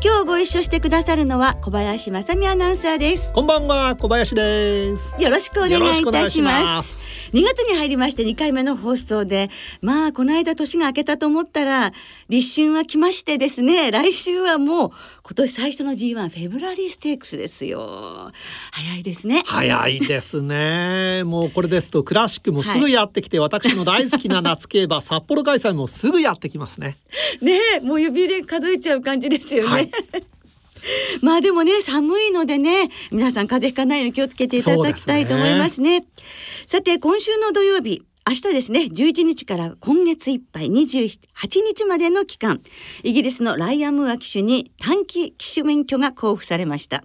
今日ご一緒してくださるのは小林正美アナウンサーです。こんばんは小林です。よろしくお願いいたします2月に入りまして2回目の放送でまあこの間年が明けたと思ったら立春は来ましてですね来週はもう今年最初の G1 フェブラリーステークスですよ。早いですね。早いですね。もうこれですとクラシックもすぐやってきて、はい、私の大好きな夏競馬 札幌開催もすぐやってきますね。ねもう指で数えちゃう感じですよね、はい まあでもね寒いのでね皆さん風邪ひかないように気をつけていただきたいと思いますね。すね。さて今週の土曜日明日ですね11日から今月いっぱい28日までの期間イギリスのライアン・ムーア騎手に短期騎手免許が交付されました。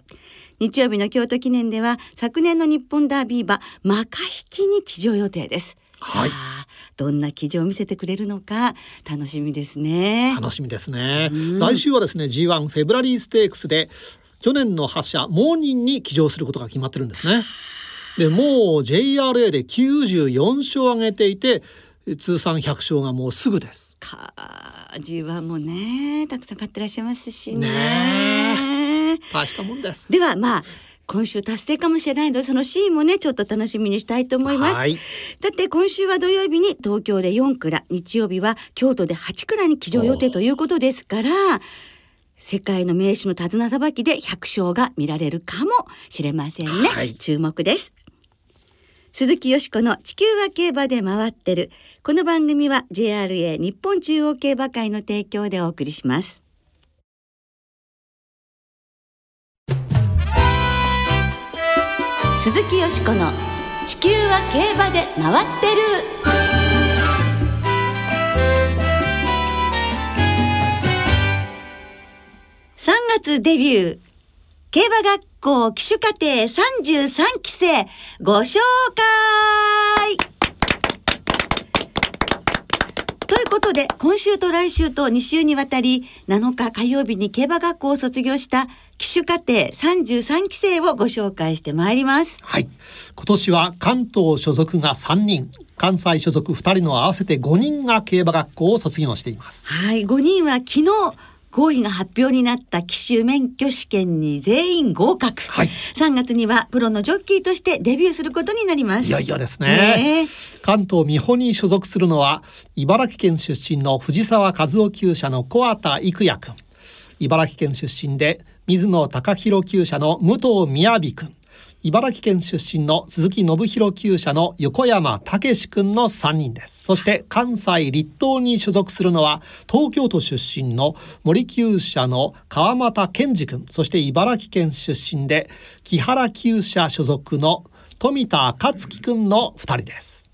日曜日の京都記念では昨年の日本ダービー馬マカ引きに騎乗予定です。はいどんな記事を見せてくれるのか楽しみですね。楽しみですね、来週はですね G1 フェブラリーステークスで去年の覇者モーニンに騎乗することが決まってるんですね。でもう JRA で94勝を挙げていて通算100勝がもうすぐです。か G1 もねたくさん買ってらっしゃいますしね。ね大したもんです。ではまあ今週達成かもしれないのでそのシーンもねちょっと楽しみにしたいと思います。だって今週は土曜日に東京で4蔵日曜日は京都で8蔵に騎乗予定ということですから世界の名手の手綱さばきで100勝が見られるかもしれませんね、はい、注目です。鈴木よしこの地球は競馬で回ってる。この番組は JRA 日本中央競馬会の提供でお送りします鈴木よしこの「地球は競馬で回ってる」3月デビュー。競馬学校騎手課程33期生。ご紹介ということで今週と来週と2週にわたり7日火曜日に競馬学校を卒業した騎手課程33期生をご紹介してまいります。はい。今年は関東所属が3人関西所属2人の合わせて5人が競馬学校を卒業しています。はい。5人は昨日合否が発表になった騎手免許試験に全員合格、はい、3月にはプロのジョッキーとしてデビューすることになります。いよいよですね、ね、関東美穂に所属するのは茨城県出身の藤沢和夫厩舎の小畑育也君。茨城県出身で水野貴弘厩舎の武藤雅君茨城県出身の鈴木信弘厩舎の横山武史君の3人です。そして関西立東に所属するのは東京都出身の森厩舎の川又健二君そして茨城県出身で木原厩舎所属の富田勝樹君の2人です、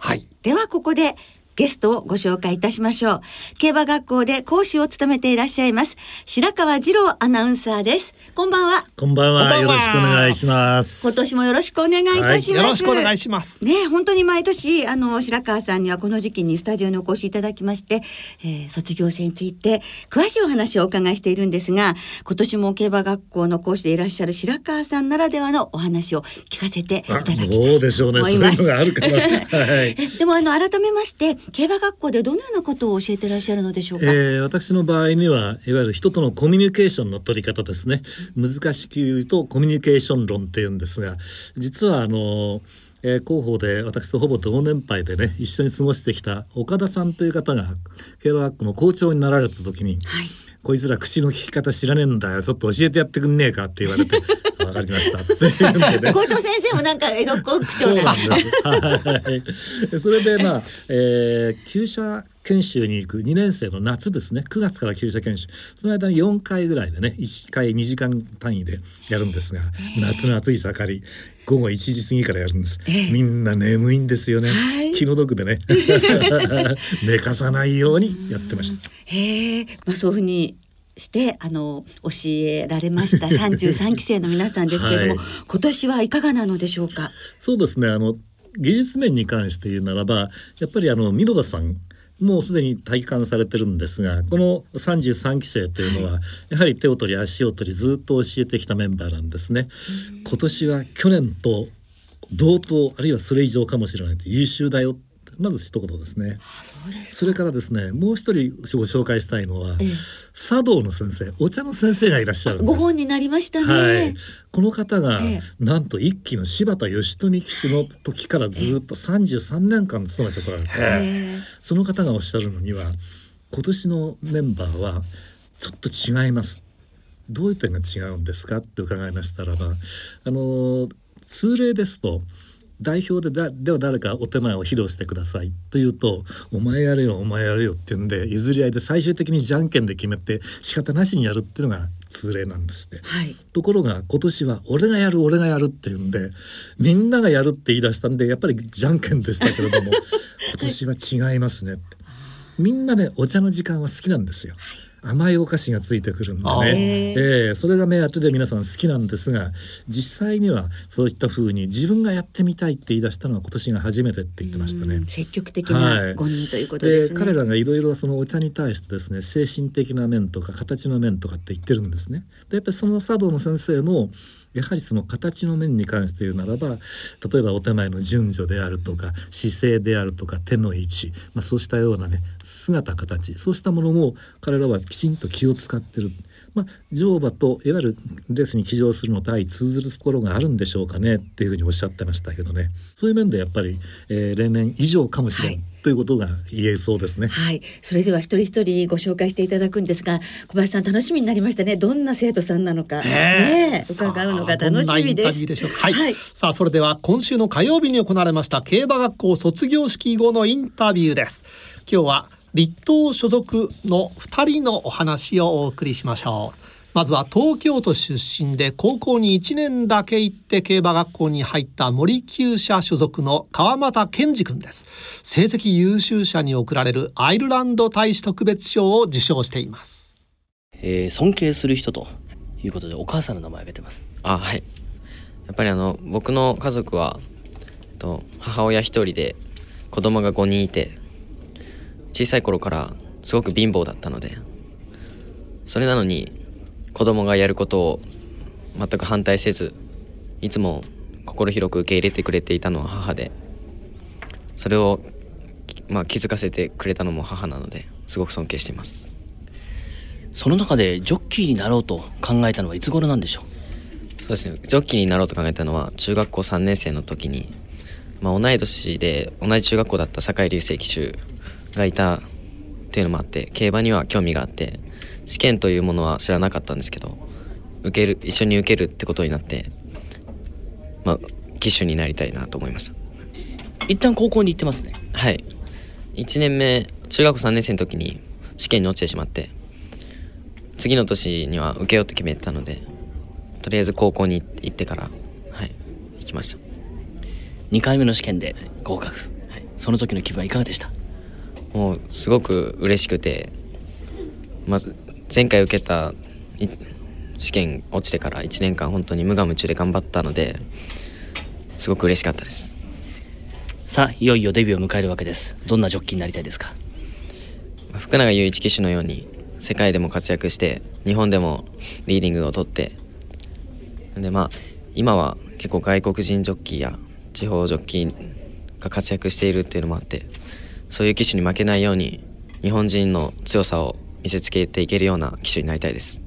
はい、はい、ではここでゲストをご紹介いたしましょう。競馬学校で講師を務めていらっしゃいます。白川二郎アナウンサーです。こんばんは。こんばんは。よろしくお願いします。今年もよろしくお願いいたします。はい、よろしくお願いします。ね、本当に毎年、あの、白川さんにはこの時期にスタジオにお越しいただきまして、えー、卒業生について詳しいお話をお伺いしているんですが、今年も競馬学校の講師でいらっしゃる白川さんならではのお話を聞かせていただきたいと思います。そうでしょうね。そういうのがあるかな。はい。でも、あの、改めまして、競馬学校でどのようなことを教えていらっしゃるのでしょうか？えー、私の場合にはいわゆる人とのコミュニケーションの取り方ですね。難しく言うとコミュニケーション論っていうんですが、実はあの。えー、広報で私とほぼ同年配でね一緒に過ごしてきた岡田さんという方が競馬学校の校長になられた時に、はいこいつら口の利き方知らねえんだよちょっと教えてやってくんねえかって言われてわかりましたってね、校長先生もなんか江戸っ子口調なんはい、それでまあ、えー、厩舎研修に行く2年生の夏ですね。9月から厩舎研修。その間に4回ぐらいでね1回2時間単位でやるんですが、夏の暑い盛り。午後1時過ぎからやるんです、えー、みんな眠いんですよね、はい、気の毒でね。寝かさないようにやってました。へえ、まあそういうふうにしてあの教えられました 33期生の皆さんですけれども、はい、今年はいかがなのでしょうか？そうですね。あの技術面に関して言うならばやっぱりあの箕田さんもうすでに体感されてるんですがこの33期生というのは、やはり手を取り足を取りずっと教えてきたメンバーなんですね。今年は去年と同等あるいはそれ以上かもしれないと優秀だよまず一言ですね。それからですねもう一人ご紹介したいのは、ええ、茶道の先生お茶の先生がいらっしゃるご本になりましたね、はい、この方が、え、なんと一期の柴田義富騎手の時からずっと33年間勤めてこられて、その方がおっしゃるのには今年のメンバーはちょっと違います。どういう点が違うんですかって伺いましたらばあの通例ですと代表でだでは誰かお手前を披露してくださいと言うと「お前やれよお前やれよ」って言うんで譲り合いで最終的にじゃんけんで決めて仕方なしにやるっていうのが通例なんですね、はい、ところが今年は「俺がやる俺がやる」って言うんでみんながやるって言い出したんでやっぱりじゃんけんでしたけれども 今年は違いますねみんなねお茶の時間は好きなんですよ。はい甘いお菓子がついてくるんでね、えー、それが目当てで皆さん好きなんですが実際にはそういったふうに自分がやってみたいって言い出したのは今年が初めてって言ってましたね。積極的な5人ということですね。彼らがいろいろそのお茶に対してですね精神的な面とか形の面とかって言ってるんですね。でやっぱりその茶道の先生もやはりその形の面に関して言うならば例えばお手前の順序であるとか姿勢であるとか手の位置、まあ、そうしたようなね姿形そうしたものも彼らはきちんと気を使ってる。まあ、乗馬といわゆるレースに騎乗するのと相通ずるところがあるんでしょうかねっていうふうにおっしゃってましたけどね。そういう面でやっぱり、えー、例年以上かもしれない、はい。ということが言えそうですね。はい、それでは一人一人ご紹介していただくんですが、小林さん楽しみになりましたね。どんな生徒さんなのか、ね、伺うのが楽しみです。ではい、はい、さあそれでは今週の火曜日に行われました競馬学校卒業式後のインタビューです。今日は立東所属の2人のお話をお送りしましょう。まずは東京都出身で高校に1年だけ行って競馬学校に入った森厩舎所属の川又健二君です。成績優秀者に贈られるアイルランド大使特別賞を受賞しています、えー、尊敬する人ということでお母さんの名前を挙げてます。あはい。やっぱりあの僕の家族はと母親一人で子供が5人いて小さい頃からすごく貧乏だったのでそれなのに子供がやることを全く反対せずいつも心広く受け入れてくれていたのは母でそれを、まあ、気づかせてくれたのも母なのですごく尊敬しています。その中でジョッキーになろうと考えたのはいつ頃なんでしょう？そうですね。ジョッキーになろうと考えたのは中学校3年生の時に、まあ、同い年で同じ中学校だった酒井流星騎手がいたっていうのもあって競馬には興味があって試験というものは知らなかったんですけど受ける一緒に受けるってことになってまあ騎手になりたいなと思いました。一旦高校に行ってますね。はい。1年目中学校3年生の時に試験に落ちてしまって次の年には受けようと決めてたのでとりあえず高校に行ってからはい行きました。2回目の試験で合格、はい、その時の気分はいかがでした？もうすごく嬉しくてまず前回受けた試験落ちてから1年間本当に無我夢中で頑張ったのですごく嬉しかったです。さあいよいよデビューを迎えるわけです。どんなジョッキーになりたいですか？福永雄一騎手のように世界でも活躍して日本でもリーディングを取ってでまあ今は結構外国人ジョッキーや地方ジョッキーが活躍しているっていうのもあってそういう騎手に負けないように日本人の強さを見せつけていけるような機種になりたいです。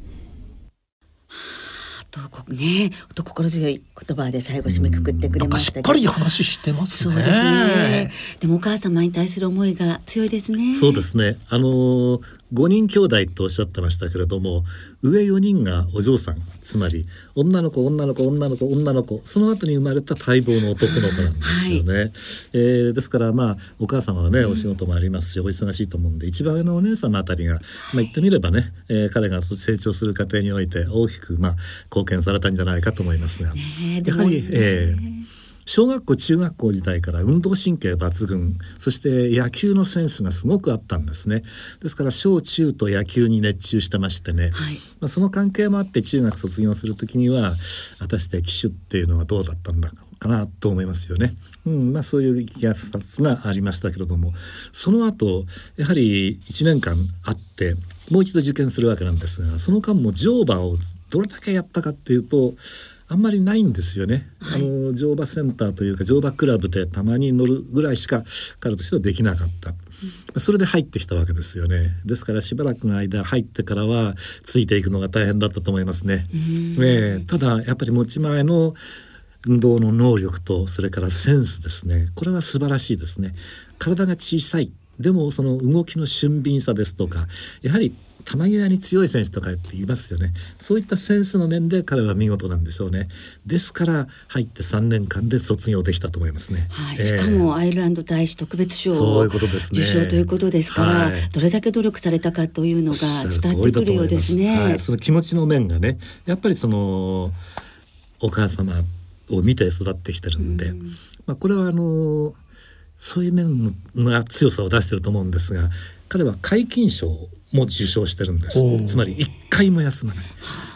ね、と心強い言葉で最後締めくくってくれましたしっかり話してますね。そうですね。でもお母様に対する思いが強いですね。そうですね。あのー、5人兄弟とおっしゃってましたけれども上4人がお嬢さんつまり女の子女の子女の子女の子その後に生まれた待望の男の子なんですよね。はい、えー、ですからまあお母様はねお仕事もありますし、お忙しいと思うんで一番上のお姉様あたりが、まあ、言ってみればね、えー、彼が成長する過程において大きくまあ貢献されたんじゃないかと思いますが、やはり、えー小学校中学校時代から運動神経抜群そして野球のセンスがすごくあったんですね。ですから小中と野球に熱中してましてね、はい、まあ、その関係もあって中学卒業する時には果たして騎手っていうのはどうだったんだかなと思いますよね。うんまあ、そういういきさつがありましたけれども。その後やはり1年間あってもう一度受験するわけなんですがその間も乗馬をどれだけやったかっていうとあんまりないんですよね、はい、あの乗馬センターというか乗馬クラブでたまに乗るぐらいしか彼としてはできなかった。それで入ってきたわけですよね。ですからしばらくの間入ってからはついていくのが大変だったと思いますね。えー、ただやっぱり持ち前の運動の能力とそれからセンスですねこれは素晴らしいですね。体が小さいでもその動きの俊敏さですとかやはり球際に強い選手とかって言いますよね。そういったセンスの面で彼は見事なんでしょうね。ですから入って3年間で卒業できたと思いますね、はい、えー、しかもアイルランド大使特別賞を受賞ということですから、はい、どれだけ努力されたかというのが伝わってくるようですね、はい、その気持ちの面がねやっぱりそのお母様を見て育ってきてるんで、うん、まあ、これはあのそういう面が強さを出してると思うんですが彼は皆勤賞も受賞してるんです。つまり一回も休まない。や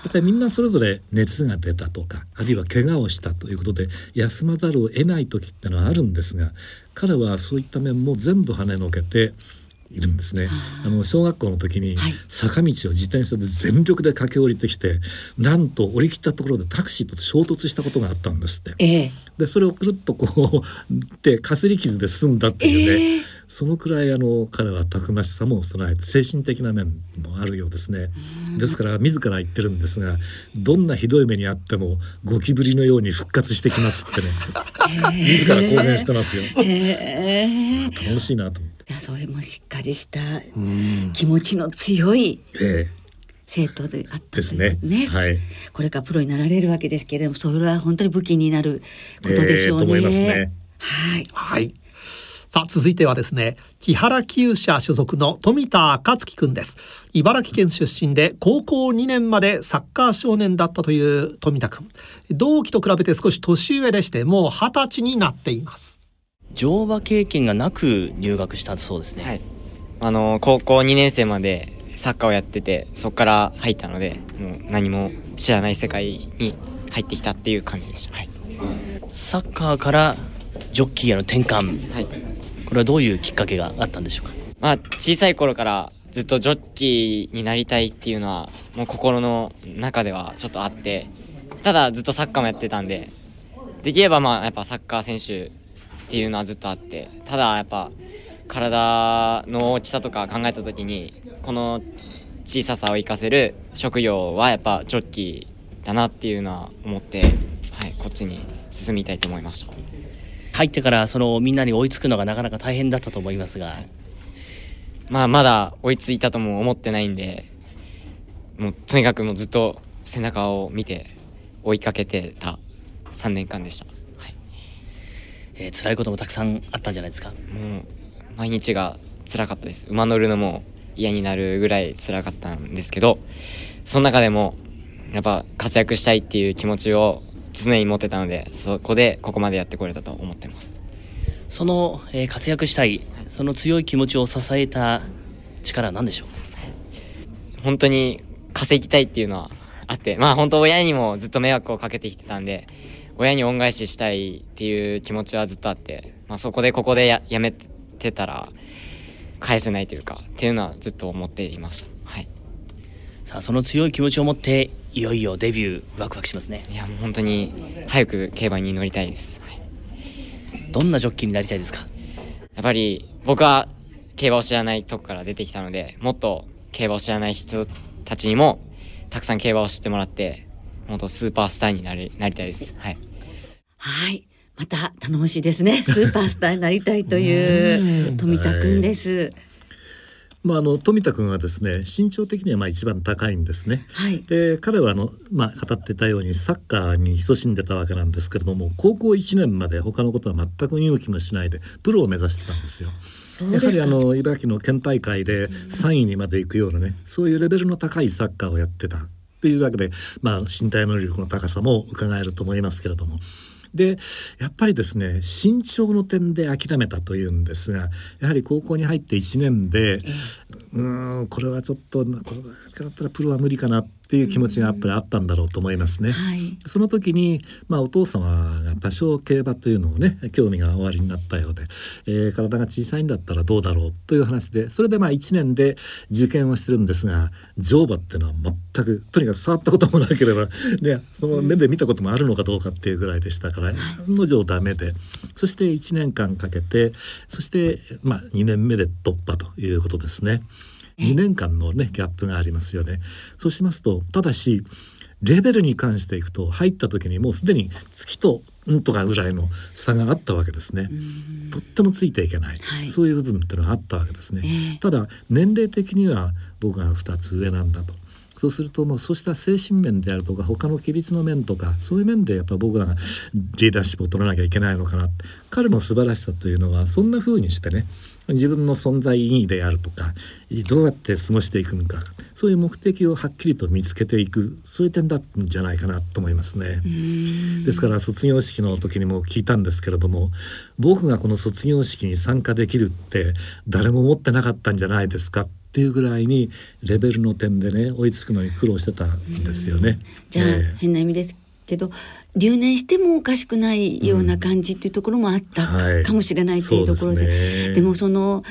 っぱりみんなそれぞれ熱が出たとかあるいは怪我をしたということで休まざるを得ない時ってのはあるんですが彼はそういった面も全部跳ねのけているんですね。あの小学校の時に坂道を自転車で全力で駆け下りてきて、なんと降り切ったところでタクシーと衝突したことがあったんですって。えー、でそれをくるっとこう でかすり傷で済んだっていうね。えーそのくらいあの彼はたくましさも備えて精神的な面もあるようですね。ですから自ら言ってるんですがどんなひどい目にあってもゴキブリのように復活してきますってね。自ら公言してますよ。楽しいなと思って。それもしっかりした気持ちの強い。ええ。生徒であったですね。ね、はい、これからプロになられるわけですけれどもそれは本当に武器になることでしょうね。えー、ね。はい、はいさあ続いてはですね木原厩舎所属の富田敦樹くんです。茨城県出身で高校2年までサッカー少年だったという富田くん同期と比べて少し年上でしてもう二十歳になっています。乗馬経験がなく入学したそうですね、はい、あの高校2年生までサッカーをやっててそこから入ったのでもう何も知らない世界に入ってきたっていう感じでした、はい、サッカーからジョッキーへの転換、はいこれはどういうきっかけがあったんでしょうか？まあ小さい頃からずっとジョッキーになりたいっていうのはもう心の中ではちょっとあってただずっとサッカーもやってたんでできればまあやっぱサッカー選手っていうのはずっとあってただやっぱ体の大きさとか考えた時にこの小ささを生かせる職業はやっぱジョッキーだなっていうのは思って、はい、こっちに進みたいと思いました。入ってからそのみんなに追いつくのがなかなか大変だったと思いますが。まあまだ追いついたとも思ってないんでもうとにかくもうずっと背中を見て追いかけてた3年間でした、はい。えー、辛いこともたくさんあったんじゃないですか？もう毎日が辛かったです。馬乗るのも嫌になるぐらい辛かったんですけどその中でもやっぱ活躍したいっていう気持ちを常に持ってたのでそこでここまでやってこれたと思ってますその、えー、活躍したいその強い気持ちを支えた力は何でしょう？本当に稼ぎたいっていうのはあってまあ本当親にもずっと迷惑をかけてきてたんで親に恩返ししたいっていう気持ちはずっとあって、まあ、そこでここでややめてたら返せないというかっていうのはずっと思っていました。はいさあその強い気持ちを持っていよいよデビューワクワクしますね。いやもう本当に早く競馬に乗りたいです、はい、どんなジョッキーになりたいですか？やっぱり僕は競馬を知らないとこから出てきたのでもっと競馬を知らない人たちにもたくさん競馬を知ってもらってもっとスーパースターになりなりたいです。はい。はい。また頼もしいですね。スーパースターになりたいという富田くんです、まあ、あの富田君はですね身長的にはまあ一番高いんですね。はい、で彼はあの、まあ、語ってたようにサッカーに勤しんでたわけなんですけれども高校1年まで他のことは全く見向きもしないでプロを目指してたんですよ。やはりあの茨城の県大会で3位にまで行くようなねそういうレベルの高いサッカーをやってたっていうわけで、まあ、身体能力の高さも伺えると思いますけれどもでやっぱりですね身長の点で諦めたというんですがやはり高校に入って1年で、うんこれはちょっとこれだったらプロは無理かなっていう気持ちがやっぱりあったんだろうと思いますね。はい、その時に、まあ、お父様が多少競馬というのをね興味がおありになったようで、えー、体が小さいんだったらどうだろうという話でそれでまあ1年で受験をしてるんですが乗馬っていうのは全くとにかく触ったこともなければ、ね、その目で見たこともあるのかどうかっていうぐらいでしたから案の定ダメでそして1年間かけてそして、まあ、2年目で突破ということですね。2年間のねギャップがありますよね。そうしますとただしレベルに関していくと入った時にもうすでに月とうんとかぐらいの差があったわけですね。とってもついていけない、はい、そういう部分っていうのがあったわけですね。えー、ただ年齢的には僕が2つ上なんだと。そうするともうそうした精神面であるとか他の規律の面とかそういう面でやっぱ僕らがリーダーシップを取らなきゃいけないのかな彼の素晴らしさというのはそんな風にしてね自分の存在意義であるとかどうやって過ごしていくのかそういう目的をはっきりと見つけていくそういう点だったんじゃないかなと思いますね。ですから卒業式の時にも聞いたんですけれども僕がこの卒業式に参加できるって誰も思ってなかったんじゃないですかっていうぐらいにレベルの点でね追いつくのに苦労してたんですよね。じゃあ、えー、変な意味ですけど留年してもおかしくないような感じっていうところもあったかもしれないというところで。ね、でもその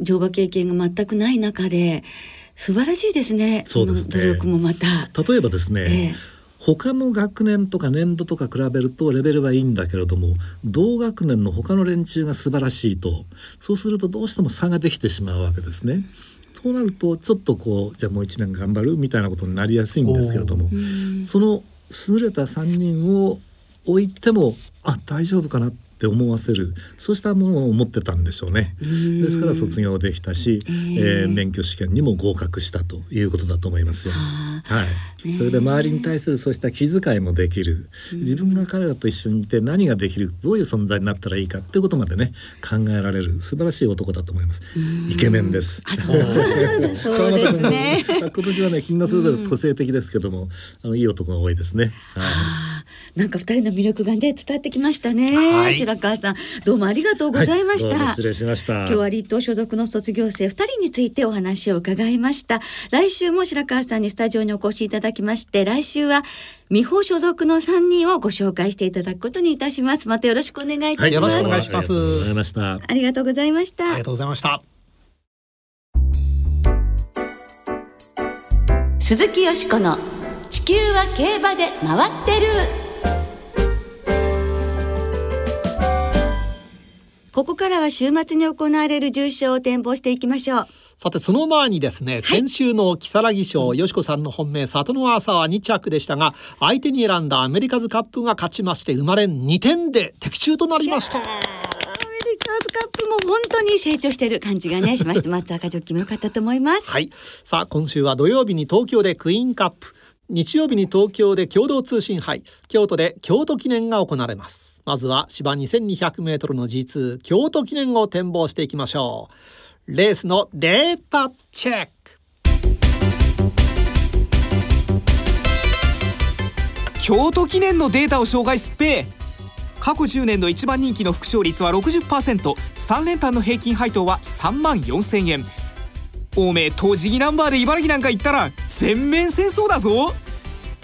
乗馬経験が全くない中で素晴らしいですね。そうですね。努力もまた。例えばですね、えー他の学年とか年度とか比べるとレベルはいいんだけれども同学年の他の連中が素晴らしいと。そうするとどうしても差ができてしまうわけですね。そうなるとちょっとこうじゃあもう1年頑張るみたいなことになりやすいんですけれどもその優れた3人を置いてもあ大丈夫かなって思わせるそうしたものを持ってたんでしょうね。ですから卒業できたし、えー、えー、免許試験にも合格したということだと思いますよ。はい、それで周りに対するそうした気遣いもできる。自分が彼らと一緒にいて何ができるどういう存在になったらいいかっていうことまでね考えられる素晴らしい男だと思います。イケメンです。あそうですね。今年はねみんなそれぞれ個性的ですけども、あのいい男が多いですね。はいなんか二人の魅力がね伝わってきましたね、はい、白川さんどうもありがとうございました、はい、失礼しました。今日は立東所属の卒業生二人についてお話を伺いました。来週も白川さんにスタジオにお越しいただきまして来週は美保所属の三人をご紹介していただくことにいたします。またよろしくお願いいたします、はい、よろしくお願いします。ありがとうございました。ありがとうございました。鈴木よしこの地球は競馬で回ってるここからは週末に行われる重賞を展望していきましょう。さてその前にですね、はい、先週の木更木賞、よしこさんの本命里の朝は2着でしたが相手に選んだアメリカズカップが勝ちまして生まれ2点で的中となりました。アメリカズカップも本当に成長している感じがねしまして松坂ジョッキも良かったと思います。はいさあ今週は土曜日に東京でクイーンカップ日曜日に東京で共同通信杯京都で京都記念が行われますまずは芝2200メートルの G2 京都記念を展望していきましょう。レースのデータチェック。京都記念のデータを紹介すっぺ。過去10年の一番人気の副勝率は 60%3 連単の平均配当は3万4000円。おめえ栃木ナンバーで茨城なんか行ったら全面戦争だぞ。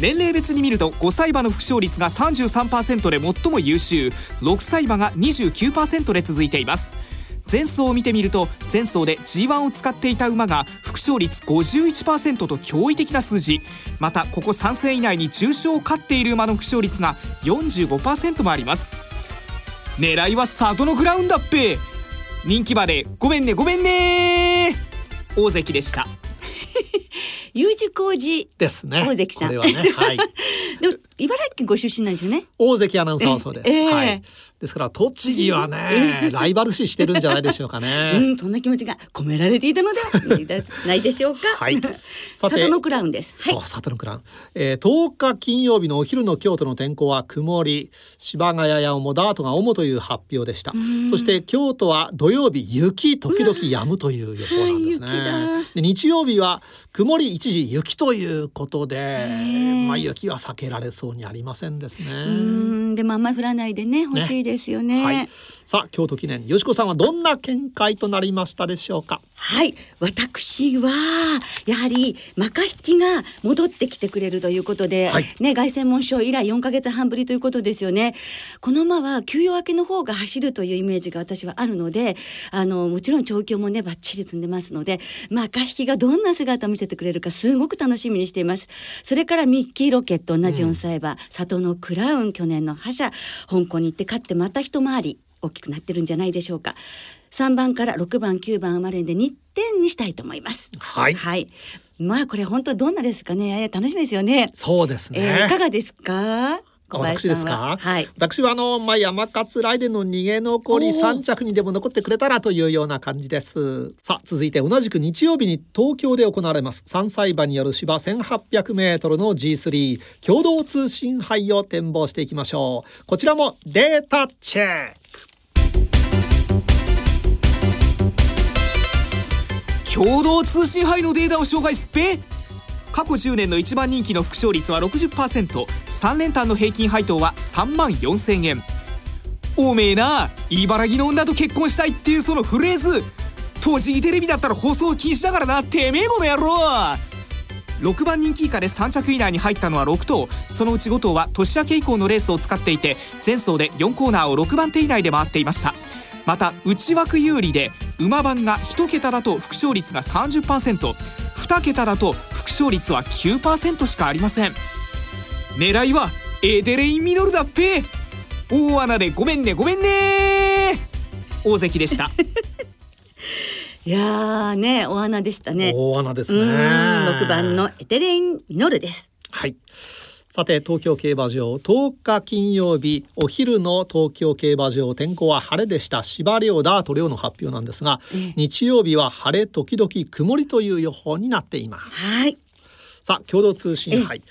年齢別に見ると5歳馬の副勝率が33%で最も優秀。6歳馬が29%で続いています。前走を見てみると前走で G1 を使っていた馬が副勝率51%と驚異的な数字。またここ3戦以内に重賞を勝っている馬の副勝率が45%もあります。狙いは里のグラウンだっぺ人気馬でごめんねごめんね大関でした。U 字工事ですね大関さん。これはね、はい。でも茨城県ご出身なんですよね。大関アナウンサーはそうです。えー、はい。ですから栃木はね、ライバル視してるんじゃないでしょうかね。うん、そんな気持ちが込められていたのでは ないでしょうか。はい。さて、里のクラウンです。はい、里のクラウン。えー、10日金曜日のお昼の京都の天候は曇り、芝ヶ谷やもダートが主という発表でした。そして京都は土曜日雪時々止むという予報なんですね。で日曜日は曇り一時雪ということで、まあ雪は避けられそう。そうにありませんですね。うん。でもあんまり降らないでね欲しいですよね、ね。はい、さあ京都記念よしこさんはどんな見解となりましたでしょうか？はい。私はやはりマカ引きが戻ってきてくれるということで、はい、ね凱旋門賞以来4か月半ぶりということですよね。この馬は休養明けの方が走るというイメージが私はあるのであのもちろん調教もねバッチリ積んでますのでマカ引きがどんな姿を見せてくれるかすごく楽しみにしています。それからミッキーロケット同じ4歳馬、うん、里のクラウン去年の覇者香港に行って勝ってまた一回り大きくなってるんじゃないでしょうか3番から6番9番生まれで2点にしたいと思います。はい、はい、まあこれ本当どんなですかね。楽しみですよね。そうですね、えー、いかがですか？私ですか、は。い、私はあの、まあ、山勝来年の逃げ残り3着にでも残ってくれたらというような感じです。さあ続いて同じく日曜日に東京で行われます。3歳馬による芝 1800m の G3 共同通信杯を展望していきましょう。こちらもデータチェック共同通信杯のデータを紹介すっぺ。過去10年の一番人気の副勝率は 60%3 連単の平均配当は3万4000円。おめえな茨城の女と結婚したいっていうそのフレーズ。栃木テレビだったら放送禁止だからな。てめえこの野郎。6番人気以下で3着以内に入ったのは6頭。そのうち5頭は年明け以降のレースを使っていて前走で4コーナーを6番手以内で回っていました。また内枠有利で馬番が1桁だと副勝率が 30%2 桁だと副勝率は9%しかありません。狙いはエデレインミノルだっぺ。大穴でごめんねごめんね。大関でした。いやね大穴でしたね。大穴ですね。6番のエデレインミノルです。はいさて東京競馬場。10日金曜日お昼の東京競馬場天候は晴れでした。芝涼ダート涼の発表なんですが、日曜日は晴れ時々曇りという予報になっています。はい。さあ共同通信杯、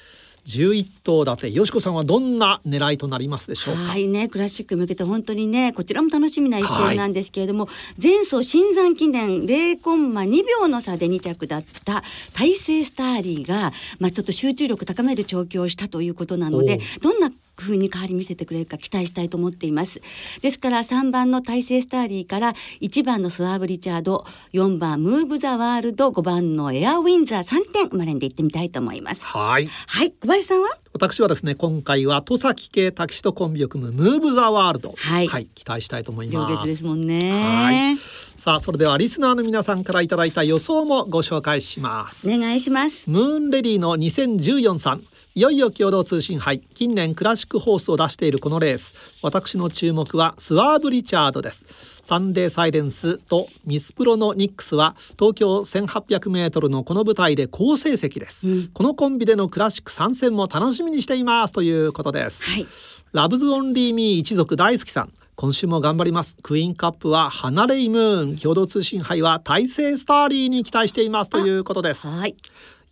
11頭立てよしこさんはどんな狙いとなりますでしょうか？はいねクラシック向けて本当にねこちらも楽しみな一戦なんですけれども、はい、前走新山記念0コンマ2秒の差で2着だった大勢スターリーがまあちょっと集中力高める調教をしたということなのでどんな風に変わり見せてくれるか期待したいと思っています。ですから3番の大勢スターリーから1番のスワーブ・リチャード4番ムーブ・ザ・ワールド5番のエア・ウィンザー3点生まれんでいってみたいと思います。はい。はい。小林さんは？私はですね今回は戸崎系タキシとコンビを組むムーブ・ザ・ワールド、はい、はい、期待したいと思います。ですもんね。さあそれではリスナーの皆さんからいただいた予想もご紹介します。お願いします。ムーンレディの2014さんいよいよ共同通信杯。近年クラシックホースを出しているこのレース。私の注目はスワーブ・リチャードです。サンデーサイレンスとミスプロのニックスは東京 1800m のこの舞台で好成績です、うん、このコンビでのクラシック参戦も楽しみにしていますということです、はい、ラブズオンリーミー一族大好きさん。今週も頑張ります。クイーンカップはハナレイムーン。共同通信杯は大勢スターリーに期待していますということです。はい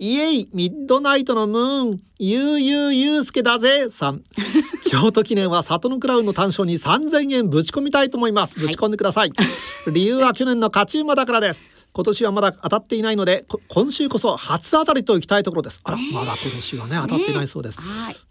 イエイミッドナイトのムーンゆうゆうゆうすけだぜさん。京都記念は里のクラウンの単勝に3000円ぶち込みたいと思います。ぶち込んでください、はい、理由は去年の勝ち馬だからです。今年はまだ当たっていないので今週こそ初当たりといきたいところです。あら、まだ今年はね当たってないそうです、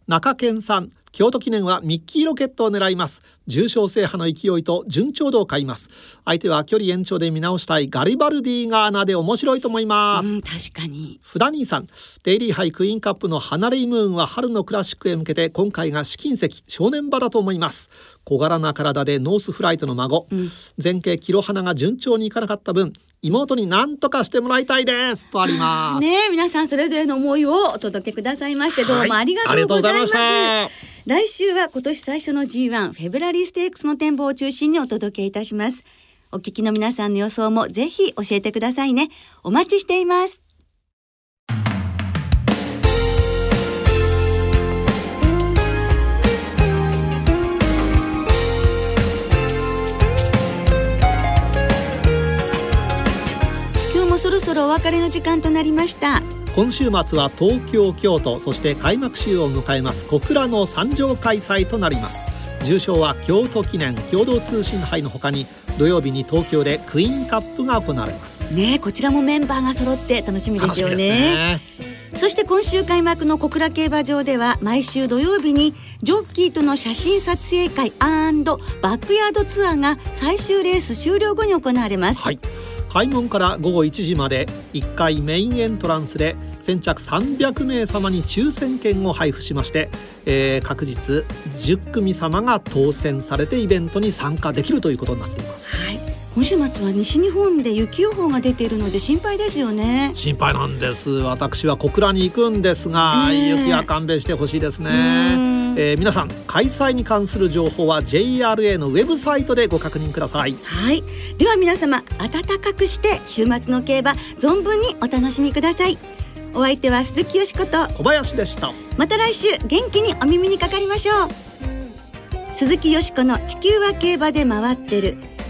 中堅さん京都記念はミッキーロケットを狙います。重賞制覇の勢いと順調度を買います。相手は距離延長で見直したいガリバルディが穴で面白いと思います、確かに。フダニーさんデイリーハイクイーンカップのハナレイムーンは春のクラシックへ向けて今回が試金石正念場だと思います。小柄な体でノースフライトの孫、うん、前景キロ花が順調にいかなかった分妹に何とかしてもらいたいです。とあります。ね皆さんそれぞれの思いをお届けくださいましてどうもありがとうございます、はい来週は今年最初の G1 フェブラリーステークスの展望を中心にお届けいたします。お聞きの皆さんの予想もぜひ教えてくださいね。お待ちしています。今日もそろそろお別れの時間となりました。今週末は東京京都そして開幕週を迎えます小倉の参上開催となります。重賞は京都記念共同通信杯のほかに土曜日に東京でクイーンカップが行われます。ねこちらもメンバーが揃って楽しみですよね。そして今週開幕の小倉競馬場では毎週土曜日にジョッキーとの写真撮影会バックヤードツアーが最終レース終了後に行われます、はい開門から午後1時まで1階メインエントランスで先着300名様に抽選券を配布しまして、えー、確実10組様が当選されてイベントに参加できるということになっています。はい今週末は西日本で雪予報が出ているので心配ですよね。心配なんです。私は小倉に行くんですが、えー、雪は勘弁してほしいですね、えー、皆さん開催に関する情報は JRA のウェブサイトでご確認ください。はい。では皆様暖かくして週末の競馬存分にお楽しみください。お相手は鈴木よしこと。小林でした。また来週元気にお耳にかかりましょう。鈴木よしこの地球は競馬で回ってる